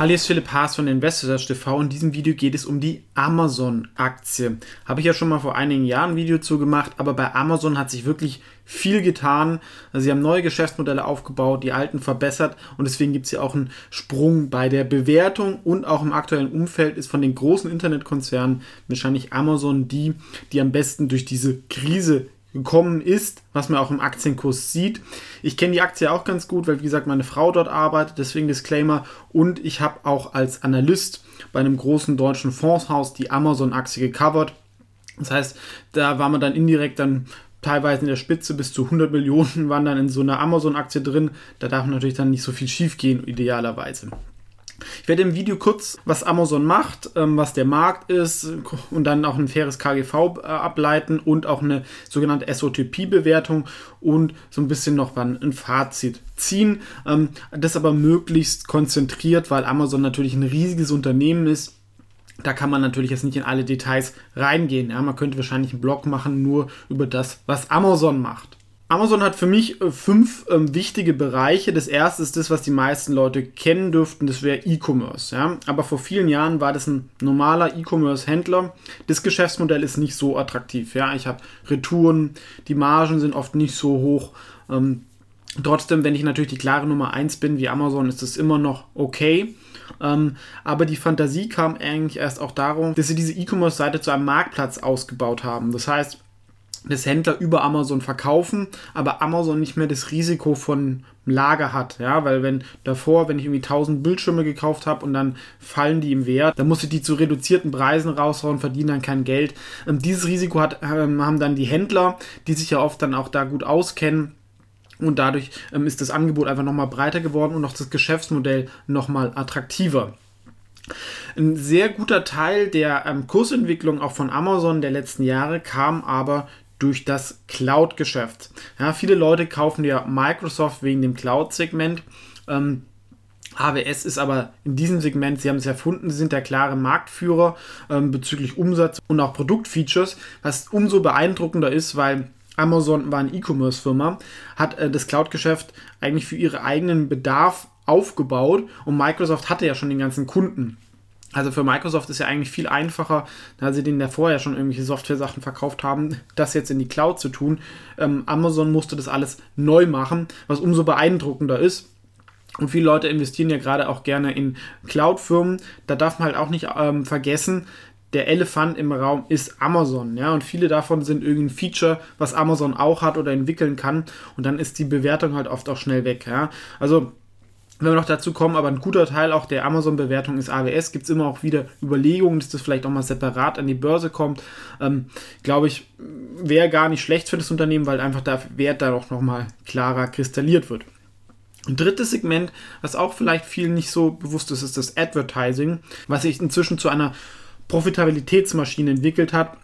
Hallo, hier ist Philipp Haas von Investors TV. In diesem Video geht es um die Amazon-Aktie. Habe ich ja schon mal vor einigen Jahren ein Video zu gemacht, aber bei Amazon hat sich wirklich viel getan. Sie haben neue Geschäftsmodelle aufgebaut, die alten verbessert und deswegen gibt es ja auch einen Sprung bei der Bewertung und auch im aktuellen Umfeld ist von den großen Internetkonzernen wahrscheinlich Amazon die, die am besten durch diese Krise gekommen ist, was man auch im Aktienkurs sieht. Ich kenne die Aktie auch ganz gut, weil wie gesagt meine Frau dort arbeitet, deswegen Disclaimer. Und ich habe auch als Analyst bei einem großen deutschen Fondshaus die Amazon-Aktie gecovert. Das heißt, da war man dann indirekt dann teilweise in der Spitze bis zu 100 Millionen waren dann in so einer Amazon-Aktie drin. Da darf natürlich dann nicht so viel schief gehen, idealerweise. Ich werde im Video kurz, was Amazon macht, ähm, was der Markt ist und dann auch ein faires KGV äh, ableiten und auch eine sogenannte SOTP-Bewertung und so ein bisschen noch ein Fazit ziehen. Ähm, das aber möglichst konzentriert, weil Amazon natürlich ein riesiges Unternehmen ist. Da kann man natürlich jetzt nicht in alle Details reingehen. Ja, man könnte wahrscheinlich einen Blog machen nur über das, was Amazon macht. Amazon hat für mich äh, fünf ähm, wichtige Bereiche. Das erste ist das, was die meisten Leute kennen dürften, das wäre E-Commerce. Ja? Aber vor vielen Jahren war das ein normaler E-Commerce-Händler. Das Geschäftsmodell ist nicht so attraktiv. Ja? Ich habe Retouren, die Margen sind oft nicht so hoch. Ähm, trotzdem, wenn ich natürlich die klare Nummer 1 bin wie Amazon, ist das immer noch okay. Ähm, aber die Fantasie kam eigentlich erst auch darum, dass sie diese E-Commerce-Seite zu einem Marktplatz ausgebaut haben. Das heißt, das Händler über Amazon verkaufen, aber Amazon nicht mehr das Risiko von Lager hat, ja, weil wenn davor, wenn ich irgendwie 1000 Bildschirme gekauft habe und dann fallen die im Wert, dann muss ich die zu reduzierten Preisen raushauen, verdienen dann kein Geld. Ähm, dieses Risiko hat, ähm, haben dann die Händler, die sich ja oft dann auch da gut auskennen, und dadurch ähm, ist das Angebot einfach nochmal breiter geworden und auch das Geschäftsmodell nochmal attraktiver. Ein sehr guter Teil der ähm, Kursentwicklung auch von Amazon der letzten Jahre kam aber durch das Cloud-Geschäft. Ja, viele Leute kaufen ja Microsoft wegen dem Cloud-Segment. Ähm, AWS ist aber in diesem Segment, sie haben es erfunden, sie sind der klare Marktführer ähm, bezüglich Umsatz und auch Produktfeatures, was umso beeindruckender ist, weil Amazon war eine E-Commerce-Firma, hat äh, das Cloud-Geschäft eigentlich für ihren eigenen Bedarf aufgebaut und Microsoft hatte ja schon den ganzen Kunden. Also für Microsoft ist ja eigentlich viel einfacher, da sie denen ja vorher schon irgendwelche Software-Sachen verkauft haben, das jetzt in die Cloud zu tun. Ähm, Amazon musste das alles neu machen, was umso beeindruckender ist. Und viele Leute investieren ja gerade auch gerne in Cloud-Firmen. Da darf man halt auch nicht ähm, vergessen, der Elefant im Raum ist Amazon, ja, und viele davon sind irgendein Feature, was Amazon auch hat oder entwickeln kann, und dann ist die Bewertung halt oft auch schnell weg, ja. Also wenn wir noch dazu kommen, aber ein guter Teil auch der Amazon-Bewertung ist AWS, gibt es immer auch wieder Überlegungen, dass das vielleicht auch mal separat an die Börse kommt. Ähm, Glaube ich, wäre gar nicht schlecht für das Unternehmen, weil einfach der Wert da auch nochmal klarer kristalliert wird. Ein drittes Segment, was auch vielleicht vielen nicht so bewusst ist, ist das Advertising, was sich inzwischen zu einer Profitabilitätsmaschine entwickelt hat.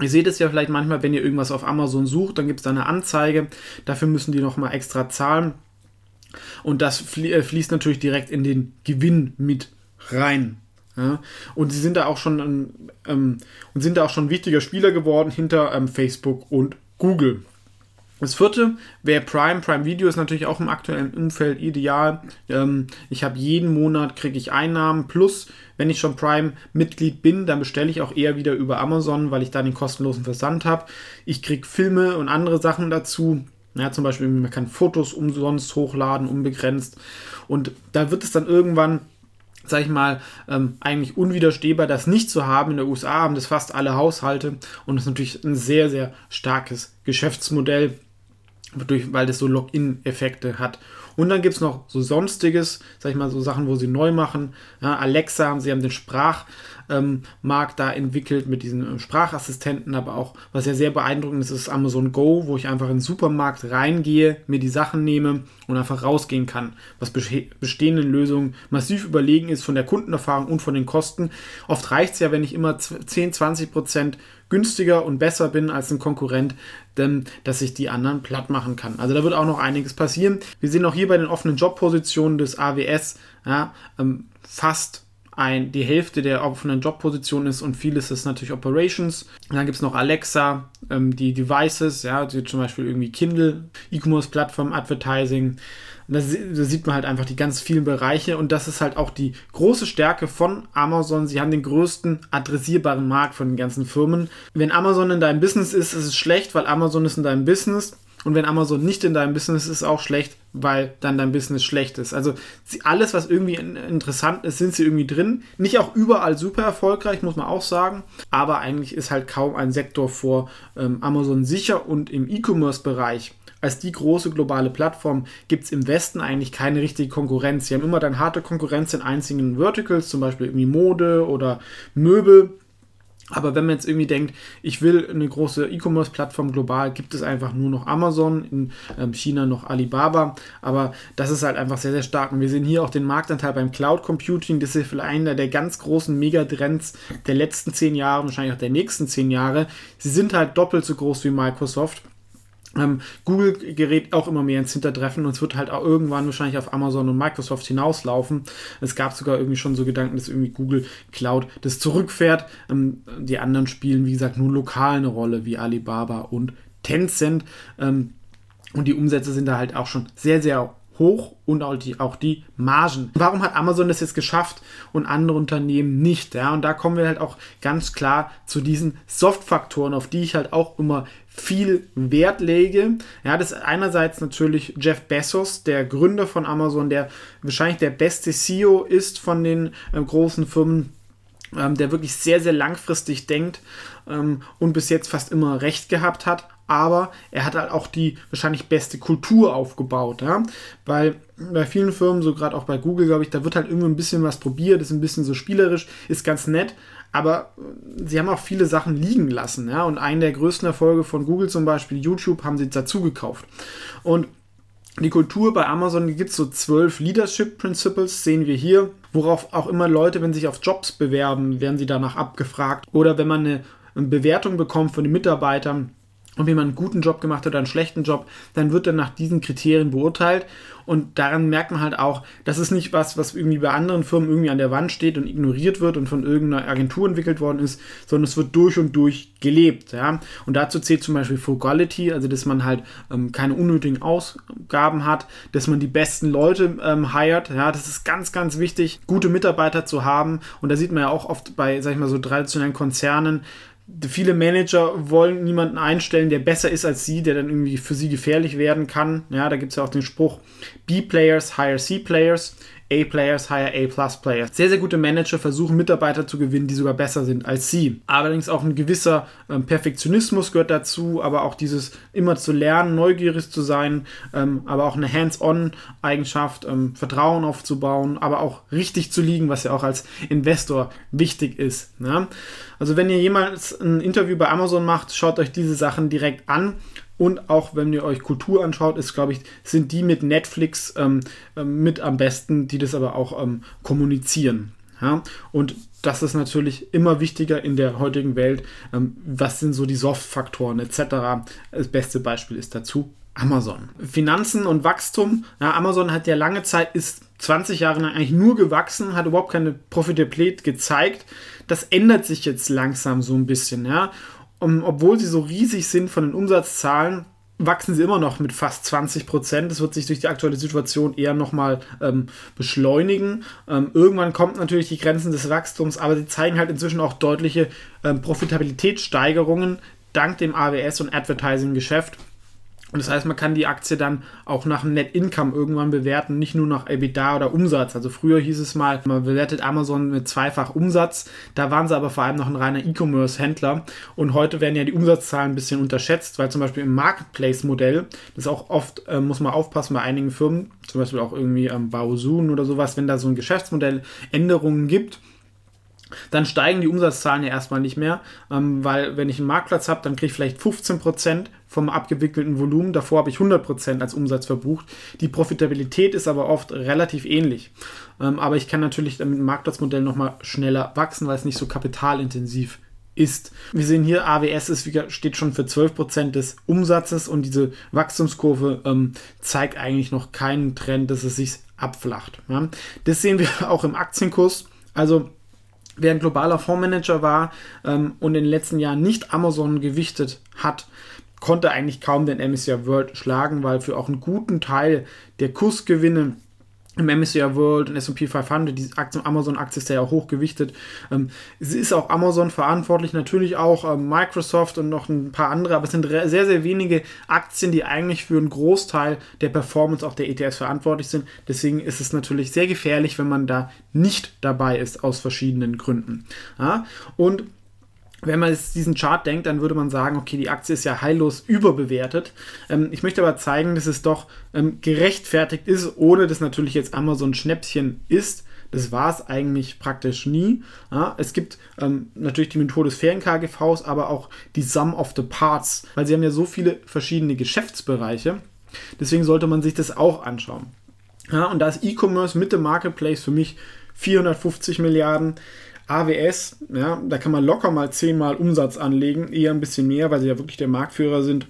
Ihr seht es ja vielleicht manchmal, wenn ihr irgendwas auf Amazon sucht, dann gibt es da eine Anzeige. Dafür müssen die nochmal extra zahlen. Und das äh, fließt natürlich direkt in den Gewinn mit rein. Ja? Und sie sind da auch schon ähm, und sind da auch schon wichtiger Spieler geworden hinter ähm, Facebook und Google. Das vierte wäre Prime. Prime Video ist natürlich auch im aktuellen Umfeld ideal. Ähm, ich habe jeden Monat kriege ich Einnahmen plus, wenn ich schon Prime-Mitglied bin, dann bestelle ich auch eher wieder über Amazon, weil ich da den kostenlosen Versand habe. Ich kriege Filme und andere Sachen dazu. Ja, zum Beispiel, man kann Fotos umsonst hochladen, unbegrenzt. Und da wird es dann irgendwann, sag ich mal, ähm, eigentlich unwiderstehbar, das nicht zu haben. In der USA haben das fast alle Haushalte und das ist natürlich ein sehr, sehr starkes Geschäftsmodell, weil das so Login-Effekte hat. Und dann gibt es noch so sonstiges, sag ich mal, so Sachen, wo sie neu machen. Ja, Alexa, sie haben den Sprachmarkt ähm, da entwickelt mit diesen äh, Sprachassistenten, aber auch, was ja sehr beeindruckend ist, ist Amazon Go, wo ich einfach in den Supermarkt reingehe, mir die Sachen nehme und einfach rausgehen kann, was bestehenden Lösungen massiv überlegen ist von der Kundenerfahrung und von den Kosten. Oft reicht es ja, wenn ich immer 10, 20 Prozent günstiger und besser bin als ein Konkurrent, denn dass ich die anderen platt machen kann. Also da wird auch noch einiges passieren. Wir sehen auch hier bei den offenen Jobpositionen des AWS ja, ähm, fast ein, die Hälfte der offenen Jobposition ist und vieles ist natürlich Operations. Und dann gibt es noch Alexa, ähm, die Devices, ja, also zum Beispiel irgendwie Kindle, E-Commerce-Plattform, Advertising. Da, da, sieht man halt einfach die ganz vielen Bereiche und das ist halt auch die große Stärke von Amazon. Sie haben den größten adressierbaren Markt von den ganzen Firmen. Wenn Amazon in deinem Business ist, ist es schlecht, weil Amazon ist in deinem Business. Und wenn Amazon nicht in deinem Business ist, ist auch schlecht, weil dann dein Business schlecht ist. Also alles, was irgendwie interessant ist, sind sie irgendwie drin. Nicht auch überall super erfolgreich, muss man auch sagen. Aber eigentlich ist halt kaum ein Sektor vor ähm, Amazon sicher. Und im E-Commerce-Bereich, als die große globale Plattform, gibt es im Westen eigentlich keine richtige Konkurrenz. Sie haben immer dann harte Konkurrenz in einzelnen Verticals, zum Beispiel irgendwie Mode oder Möbel. Aber wenn man jetzt irgendwie denkt, ich will eine große E-Commerce-Plattform global, gibt es einfach nur noch Amazon, in ähm, China noch Alibaba. Aber das ist halt einfach sehr, sehr stark. Und wir sehen hier auch den Marktanteil beim Cloud Computing. Das ist vielleicht einer der ganz großen Megatrends der letzten zehn Jahre, wahrscheinlich auch der nächsten zehn Jahre. Sie sind halt doppelt so groß wie Microsoft. Ähm, Google gerät auch immer mehr ins Hintertreffen und es wird halt auch irgendwann wahrscheinlich auf Amazon und Microsoft hinauslaufen. Es gab sogar irgendwie schon so Gedanken, dass irgendwie Google Cloud das zurückfährt. Ähm, die anderen spielen, wie gesagt, nur lokal eine Rolle, wie Alibaba und Tencent. Ähm, und die Umsätze sind da halt auch schon sehr, sehr hoch und auch die, auch die Margen. Warum hat Amazon das jetzt geschafft und andere Unternehmen nicht? Ja, und da kommen wir halt auch ganz klar zu diesen Soft-Faktoren, auf die ich halt auch immer viel Wert lege. Ja, das ist einerseits natürlich Jeff Bezos, der Gründer von Amazon, der wahrscheinlich der beste CEO ist von den äh, großen Firmen, ähm, der wirklich sehr, sehr langfristig denkt ähm, und bis jetzt fast immer recht gehabt hat. Aber er hat halt auch die wahrscheinlich beste Kultur aufgebaut, ja, weil bei vielen Firmen, so gerade auch bei Google, glaube ich, da wird halt irgendwie ein bisschen was probiert, ist ein bisschen so spielerisch, ist ganz nett, aber sie haben auch viele Sachen liegen lassen, ja, und einen der größten Erfolge von Google zum Beispiel, YouTube, haben sie dazu gekauft. Und die Kultur bei Amazon gibt es so zwölf Leadership Principles, sehen wir hier, worauf auch immer Leute, wenn sie sich auf Jobs bewerben, werden sie danach abgefragt. Oder wenn man eine Bewertung bekommt von den Mitarbeitern, ob jemand einen guten Job gemacht hat oder einen schlechten Job, dann wird er nach diesen Kriterien beurteilt. Und daran merkt man halt auch, das ist nicht was, was irgendwie bei anderen Firmen irgendwie an der Wand steht und ignoriert wird und von irgendeiner Agentur entwickelt worden ist, sondern es wird durch und durch gelebt. Ja? Und dazu zählt zum Beispiel Frugality, also dass man halt ähm, keine unnötigen Ausgaben hat, dass man die besten Leute ähm, hired. Ja? Das ist ganz, ganz wichtig, gute Mitarbeiter zu haben. Und da sieht man ja auch oft bei, sag ich mal, so traditionellen Konzernen, viele Manager wollen niemanden einstellen, der besser ist als sie, der dann irgendwie für sie gefährlich werden kann. Ja, da gibt es ja auch den Spruch, B-Players hire C-Players. A-Players hire A-Plus-Players. Sehr, sehr gute Manager versuchen Mitarbeiter zu gewinnen, die sogar besser sind als sie. Allerdings auch ein gewisser ähm, Perfektionismus gehört dazu, aber auch dieses immer zu lernen, neugierig zu sein, ähm, aber auch eine Hands-on-Eigenschaft, ähm, Vertrauen aufzubauen, aber auch richtig zu liegen, was ja auch als Investor wichtig ist. Ne? Also wenn ihr jemals ein Interview bei Amazon macht, schaut euch diese Sachen direkt an. Und auch wenn ihr euch Kultur anschaut, ist, glaube ich, sind die mit Netflix ähm, ähm, mit am besten, die das aber auch ähm, kommunizieren. Ja? Und das ist natürlich immer wichtiger in der heutigen Welt. Ähm, was sind so die Soft-Faktoren etc. Das beste Beispiel ist dazu Amazon. Finanzen und Wachstum. Ja, Amazon hat ja lange Zeit, ist 20 Jahre lang eigentlich nur gewachsen, hat überhaupt keine Profitabilität gezeigt. Das ändert sich jetzt langsam so ein bisschen. Ja? Um, obwohl sie so riesig sind von den Umsatzzahlen, wachsen sie immer noch mit fast 20 Prozent. Das wird sich durch die aktuelle Situation eher nochmal ähm, beschleunigen. Ähm, irgendwann kommt natürlich die Grenzen des Wachstums, aber sie zeigen halt inzwischen auch deutliche ähm, Profitabilitätssteigerungen dank dem AWS und Advertising-Geschäft. Und das heißt, man kann die Aktie dann auch nach Net Income irgendwann bewerten, nicht nur nach EBITDA oder Umsatz. Also früher hieß es mal, man bewertet Amazon mit zweifach Umsatz. Da waren sie aber vor allem noch ein reiner E-Commerce-Händler. Und heute werden ja die Umsatzzahlen ein bisschen unterschätzt, weil zum Beispiel im Marketplace-Modell, das auch oft, äh, muss man aufpassen bei einigen Firmen, zum Beispiel auch irgendwie ähm, Baosun oder sowas, wenn da so ein Geschäftsmodell Änderungen gibt, dann steigen die Umsatzzahlen ja erstmal nicht mehr, ähm, weil wenn ich einen Marktplatz habe, dann kriege ich vielleicht 15% vom abgewickelten Volumen. Davor habe ich 100% als Umsatz verbucht. Die Profitabilität ist aber oft relativ ähnlich. Ähm, aber ich kann natürlich mit dem Marktplatzmodell nochmal schneller wachsen, weil es nicht so kapitalintensiv ist. Wir sehen hier, AWS ist, steht schon für 12% des Umsatzes und diese Wachstumskurve ähm, zeigt eigentlich noch keinen Trend, dass es sich abflacht. Ja. Das sehen wir auch im Aktienkurs. Also wer ein globaler Fondsmanager war ähm, und in den letzten Jahren nicht Amazon gewichtet hat, konnte eigentlich kaum den MSCI World schlagen, weil für auch einen guten Teil der Kursgewinne im MSCI World und S&P 500, die Amazon-Aktie ist ja auch hochgewichtet. Ähm, es ist auch Amazon verantwortlich, natürlich auch ähm, Microsoft und noch ein paar andere, aber es sind sehr, sehr wenige Aktien, die eigentlich für einen Großteil der Performance auch der ETFs verantwortlich sind. Deswegen ist es natürlich sehr gefährlich, wenn man da nicht dabei ist, aus verschiedenen Gründen. Ja? Und wenn man jetzt diesen Chart denkt, dann würde man sagen, okay, die Aktie ist ja heillos überbewertet. Ähm, ich möchte aber zeigen, dass es doch ähm, gerechtfertigt ist, ohne dass natürlich jetzt Amazon Schnäppchen ist. Das war es eigentlich praktisch nie. Ja, es gibt ähm, natürlich die Methode des fairen KGVs, aber auch die Sum of the Parts, weil sie haben ja so viele verschiedene Geschäftsbereiche. Deswegen sollte man sich das auch anschauen. Ja, und da ist E-Commerce mit dem Marketplace für mich 450 Milliarden. AWS, ja, da kann man locker mal zehnmal Umsatz anlegen, eher ein bisschen mehr, weil sie ja wirklich der Marktführer sind.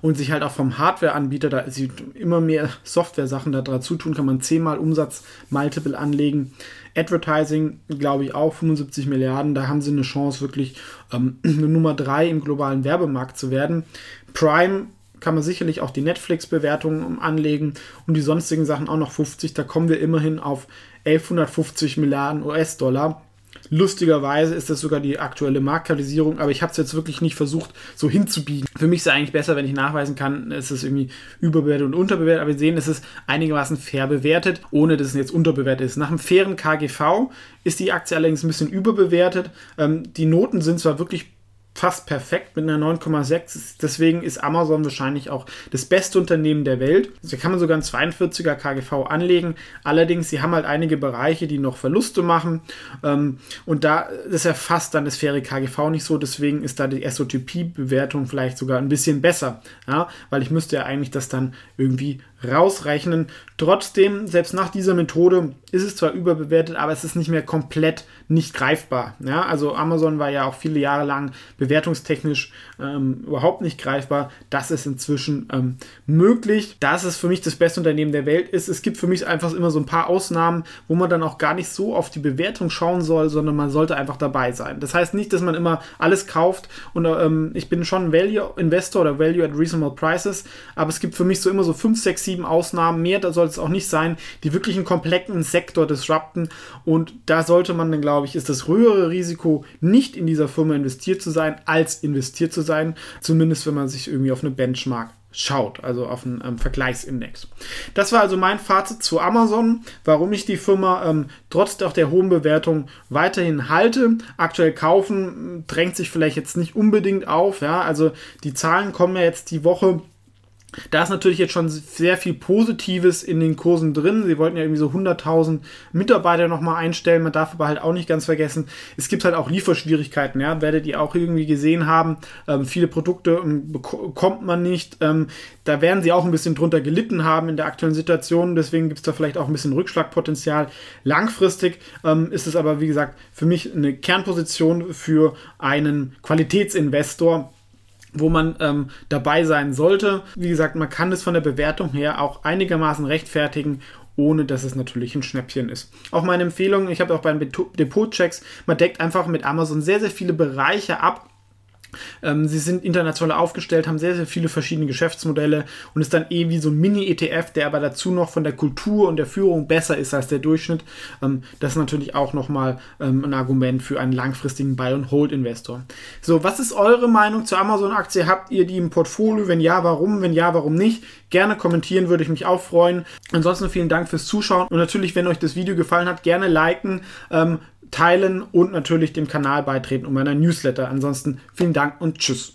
Und sich halt auch vom Hardware-Anbieter, da sie immer mehr Software-Sachen da dazu tun, kann man zehnmal Umsatz Multiple anlegen. Advertising, glaube ich, auch 75 Milliarden. Da haben sie eine Chance, wirklich ähm, eine Nummer 3 im globalen Werbemarkt zu werden. Prime kann man sicherlich auch die Netflix-Bewertungen anlegen und die sonstigen Sachen auch noch 50. Da kommen wir immerhin auf 1150 Milliarden US-Dollar. Lustigerweise ist das sogar die aktuelle Marktkapitalisierung, aber ich habe es jetzt wirklich nicht versucht, so hinzubiegen. Für mich ist es eigentlich besser, wenn ich nachweisen kann, es ist irgendwie überbewertet und unterbewertet, aber wir sehen, es ist einigermaßen fair bewertet, ohne dass es jetzt unterbewertet ist. Nach einem fairen KGV ist die Aktie allerdings ein bisschen überbewertet. Ähm, die Noten sind zwar wirklich fast perfekt mit einer 9,6. Deswegen ist Amazon wahrscheinlich auch das beste Unternehmen der Welt. Da kann man sogar einen 42er KGV anlegen. Allerdings, sie haben halt einige Bereiche, die noch Verluste machen. Ähm, und da ist erfasst dann das faire KGV nicht so. Deswegen ist da die SOTP-Bewertung vielleicht sogar ein bisschen besser. Ja? Weil ich müsste ja eigentlich das dann irgendwie rausrechnen. Trotzdem, selbst nach dieser Methode ist es zwar überbewertet, aber es ist nicht mehr komplett nicht greifbar. Ja, also Amazon war ja auch viele Jahre lang bewertungstechnisch ähm, überhaupt nicht greifbar. Das ist inzwischen ähm, möglich. Da es für mich das beste Unternehmen der Welt ist, es gibt für mich einfach immer so ein paar Ausnahmen, wo man dann auch gar nicht so auf die Bewertung schauen soll, sondern man sollte einfach dabei sein. Das heißt nicht, dass man immer alles kauft und ähm, ich bin schon Value Investor oder Value at Reasonable Prices, aber es gibt für mich so immer so 5, 6, 7 Ausnahmen, mehr da soll es auch nicht sein, die wirklich einen kompletten Sektor disrupten und da sollte man dann, glaube ich, ist das höhere Risiko, nicht in dieser Firma investiert zu sein, als investiert zu sein, zumindest wenn man sich irgendwie auf eine Benchmark schaut, also auf einen ähm, Vergleichsindex. Das war also mein Fazit zu Amazon, warum ich die Firma ähm, trotz auch der hohen Bewertung weiterhin halte. Aktuell kaufen drängt sich vielleicht jetzt nicht unbedingt auf, ja, also die Zahlen kommen ja jetzt die Woche da ist natürlich jetzt schon sehr viel Positives in den Kursen drin. Sie wollten ja irgendwie so 100.000 Mitarbeiter nochmal einstellen. Man darf aber halt auch nicht ganz vergessen, es gibt halt auch Lieferschwierigkeiten. Ja, werdet ihr auch irgendwie gesehen haben. Ähm, viele Produkte ähm, bekommt man nicht. Ähm, da werden sie auch ein bisschen drunter gelitten haben in der aktuellen Situation. Deswegen gibt es da vielleicht auch ein bisschen Rückschlagpotenzial. Langfristig ähm, ist es aber, wie gesagt, für mich eine Kernposition für einen Qualitätsinvestor wo man ähm, dabei sein sollte. Wie gesagt, man kann es von der Bewertung her auch einigermaßen rechtfertigen ohne dass es natürlich ein Schnäppchen ist. Auch meine Empfehlung, ich habe auch bei den Depot-Checks, man deckt einfach mit Amazon sehr, sehr viele Bereiche ab, ähm, sie sind international aufgestellt, haben sehr, sehr viele verschiedene Geschäftsmodelle und ist dann eh wie so ein Mini-ETF, der aber dazu noch von der Kultur und der Führung besser ist als der Durchschnitt. Ähm, das ist natürlich auch nochmal ähm, ein Argument für einen langfristigen Buy-and-Hold-Investor. So, was ist eure Meinung zur Amazon-Aktie? Habt ihr die im Portfolio? Wenn ja, warum? Wenn ja, warum nicht? Gerne kommentieren, würde ich mich auch freuen. Ansonsten vielen Dank fürs Zuschauen und natürlich, wenn euch das Video gefallen hat, gerne liken. Ähm, teilen und natürlich dem Kanal beitreten und meiner Newsletter. Ansonsten vielen Dank und tschüss.